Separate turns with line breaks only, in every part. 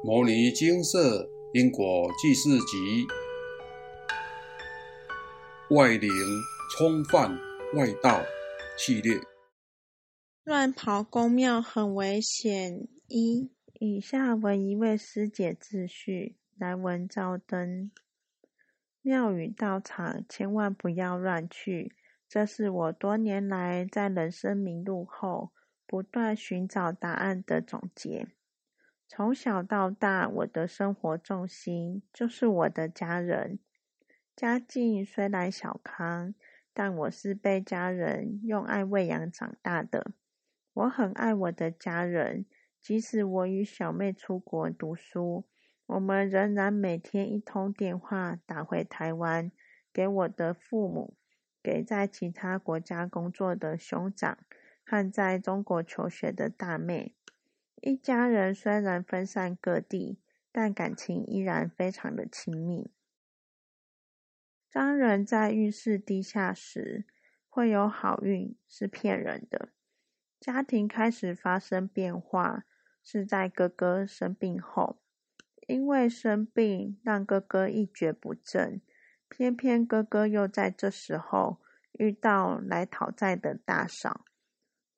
《摩尼金色因果记事集》外灵冲犯外道系列。
乱跑公庙很危险。一，以下为一位师姐自序：来文照灯，庙宇道场千万不要乱去。这是我多年来在人生迷路后不断寻找答案的总结。从小到大，我的生活重心就是我的家人。家境虽然小康，但我是被家人用爱喂养长大的。我很爱我的家人，即使我与小妹出国读书，我们仍然每天一通电话打回台湾，给我的父母，给在其他国家工作的兄长和在中国求学的大妹。一家人虽然分散各地，但感情依然非常的亲密。当人在运势低下时，会有好运是骗人的。家庭开始发生变化，是在哥哥生病后，因为生病让哥哥一蹶不振，偏偏哥哥又在这时候遇到来讨债的大嫂。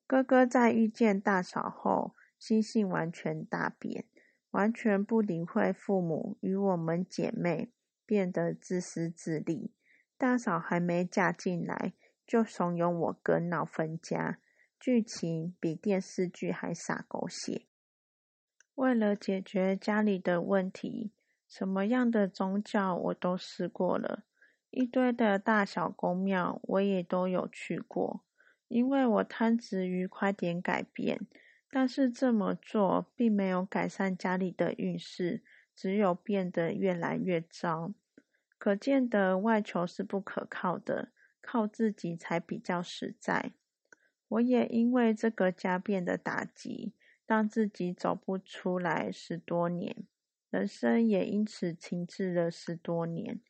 哥哥在遇见大嫂后，心性完全大变，完全不理会父母与我们姐妹，变得自私自利。大嫂还没嫁进来，就怂恿我哥闹分家，剧情比电视剧还傻狗血。为了解决家里的问题，什么样的宗教我都试过了，一堆的大小公庙我也都有去过，因为我贪执于快点改变。但是这么做并没有改善家里的运势，只有变得越来越糟。可见的外求是不可靠的，靠自己才比较实在。我也因为这个家变的打击，让自己走不出来十多年，人生也因此停滞了十多年。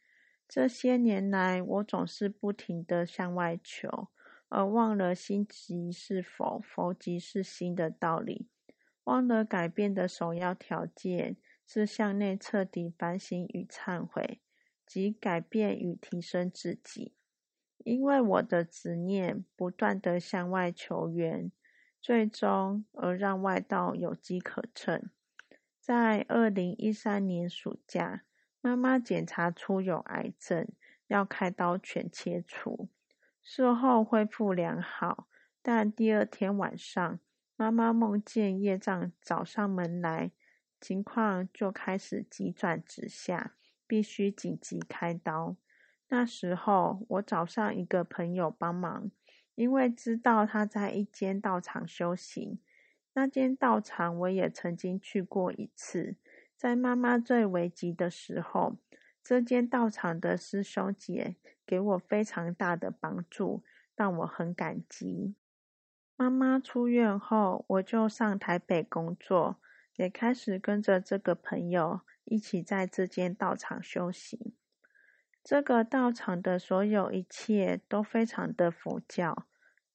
这些年来，我总是不停的向外求。而忘了心即是佛，佛即是心的道理，忘了改变的首要条件是向内彻底反省与忏悔，即改变与提升自己。因为我的执念不断的向外求援，最终而让外道有机可乘。在二零一三年暑假，妈妈检查出有癌症，要开刀全切除。术后恢复良好，但第二天晚上，妈妈梦见业障找上门来，情况就开始急转直下，必须紧急开刀。那时候，我找上一个朋友帮忙，因为知道他在一间道场修行，那间道场我也曾经去过一次，在妈妈最危急的时候。这间道场的师兄姐给我非常大的帮助，让我很感激。妈妈出院后，我就上台北工作，也开始跟着这个朋友一起在这间道场修行。这个道场的所有一切都非常的佛教，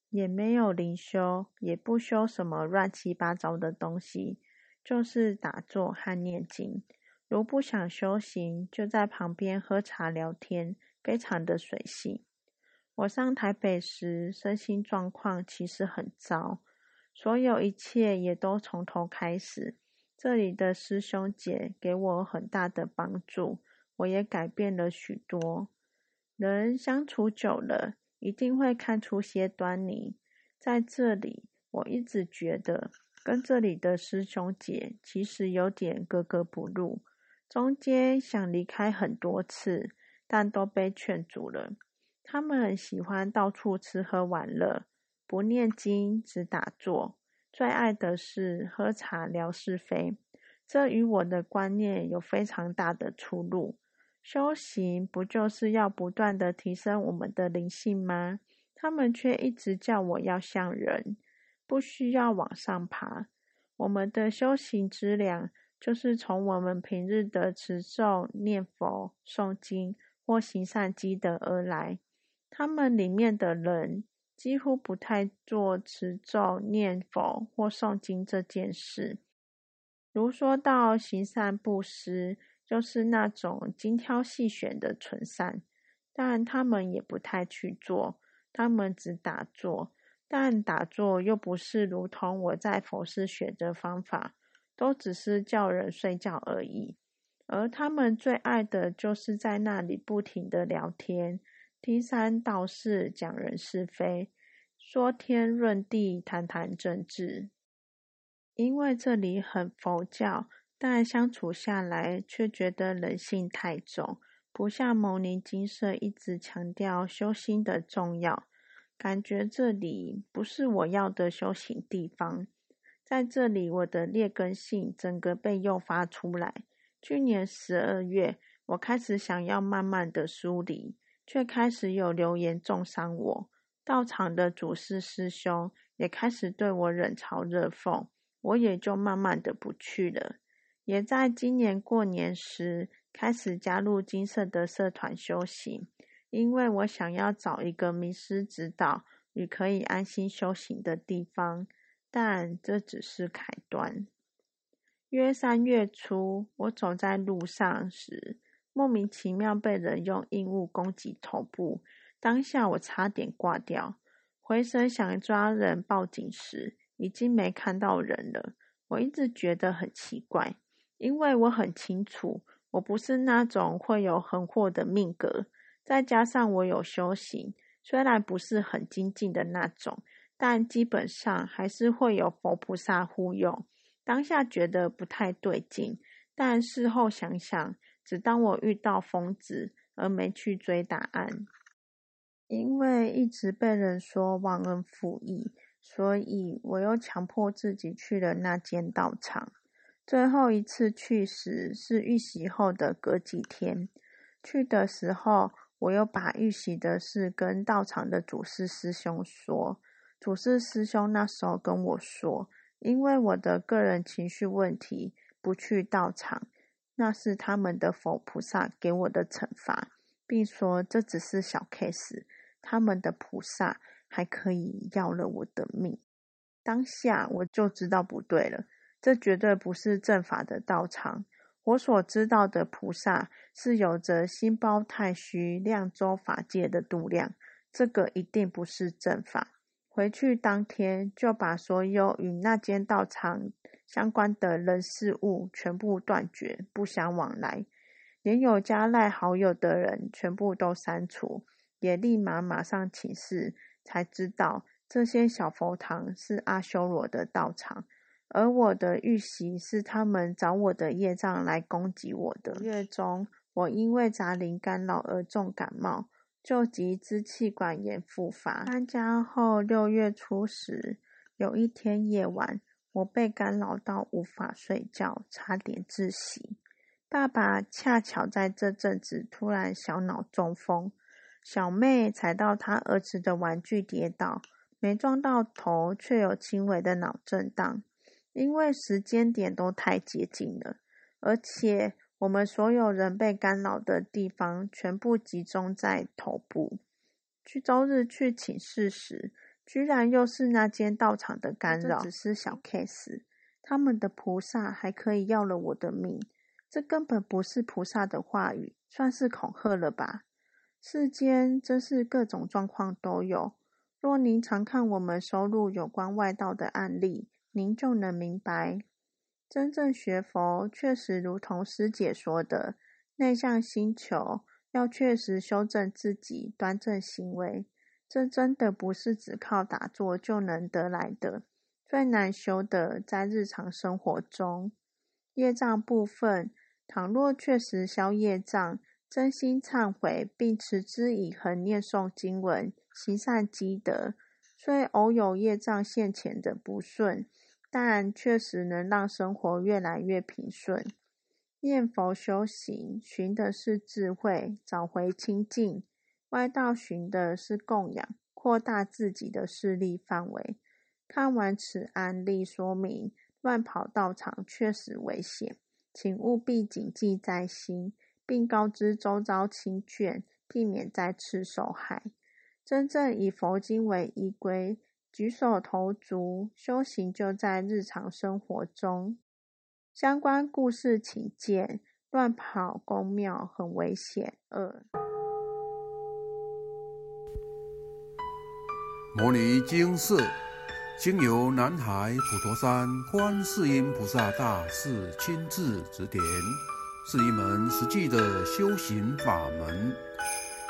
也没有灵修，也不修什么乱七八糟的东西，就是打坐和念经。如不想修行，就在旁边喝茶聊天，非常的随性。我上台北时，身心状况其实很糟，所有一切也都从头开始。这里的师兄姐给我很大的帮助，我也改变了许多。人相处久了，一定会看出些端倪。在这里，我一直觉得跟这里的师兄姐其实有点格格不入。中间想离开很多次，但都被劝阻了。他们很喜欢到处吃喝玩乐，不念经只打坐，最爱的是喝茶聊是非。这与我的观念有非常大的出入。修行不就是要不断的提升我们的灵性吗？他们却一直叫我要像人，不需要往上爬。我们的修行之量。就是从我们平日的持咒、念佛、诵经或行善积德而来。他们里面的人几乎不太做持咒、念佛或诵经这件事。如说到行善布施，就是那种精挑细选的纯善，但他们也不太去做，他们只打坐，但打坐又不是如同我在佛寺学的方法，都只是叫人睡觉而已。而他们最爱的就是在那里不停的聊天，听三道四，讲人是非，说天论地，谈谈政治。因为这里很佛教，但相处下来却觉得人性太重，不像牟尼金舍一直强调修心的重要，感觉这里不是我要的修行地方。在这里，我的劣根性整个被诱发出来。去年十二月，我开始想要慢慢的梳理，却开始有留言重伤我。道场的主事师兄也开始对我冷嘲热讽。我也就慢慢的不去了，也在今年过年时开始加入金色的社团修行，因为我想要找一个名师指导与可以安心修行的地方，但这只是开端。约三月初，我走在路上时，莫名其妙被人用硬物攻击头部，当下我差点挂掉，回神想抓人报警时。已经没看到人了，我一直觉得很奇怪，因为我很清楚，我不是那种会有横祸的命格，再加上我有修行，虽然不是很精进的那种，但基本上还是会有佛菩萨护佑。当下觉得不太对劲，但事后想想，只当我遇到疯子，而没去追答案，因为一直被人说忘恩负义。所以，我又强迫自己去了那间道场。最后一次去时是遇袭后的隔几天。去的时候，我又把遇袭的事跟道场的祖师师兄说。祖师师兄那时候跟我说，因为我的个人情绪问题不去道场，那是他们的佛菩萨给我的惩罚，并说这只是小 case，他们的菩萨。还可以要了我的命，当下我就知道不对了，这绝对不是正法的道场。我所知道的菩萨是有着心包太虚、量周法界的度量，这个一定不是正法。回去当天就把所有与那间道场相关的人事物全部断绝，不相往来，连有加赖好友的人全部都删除，也立马马上请示。才知道这些小佛堂是阿修罗的道场，而我的玉玺是他们找我的业障来攻击我的。月中，我因为杂灵干扰而重感冒，就急支气管炎复发。搬家后六月初时，有一天夜晚，我被干扰到无法睡觉，差点窒息。爸爸恰巧在这阵子突然小脑中风。小妹踩到她儿子的玩具跌倒，没撞到头，却有轻微的脑震荡。因为时间点都太接近了，而且我们所有人被干扰的地方全部集中在头部。去周日去请示时，居然又是那间道场的干扰，只是小 case。他们的菩萨还可以要了我的命，这根本不是菩萨的话语，算是恐吓了吧？世间真是各种状况都有。若您常看我们收录有关外道的案例，您就能明白，真正学佛确实如同师姐说的，内向心求，要确实修正自己，端正行为。这真的不是只靠打坐就能得来的。最难修的，在日常生活中，业障部分，倘若确实消业障。真心忏悔，并持之以恒念诵经文，行善积德。虽偶有业障现前的不顺，但确实能让生活越来越平顺。念佛修行，寻的是智慧，找回清净；外道寻的是供养，扩大自己的势力范围。看完此案例说明，乱跑道场确实危险，请务必谨记在心。并告知周遭亲眷，避免再次受害。真正以佛经为依归，举手投足，修行就在日常生活中。相关故事请见：乱跑公庙很危险二。
摩尼经寺经由南海普陀山观世音菩萨大士亲自指点，是一门实际的修行法门。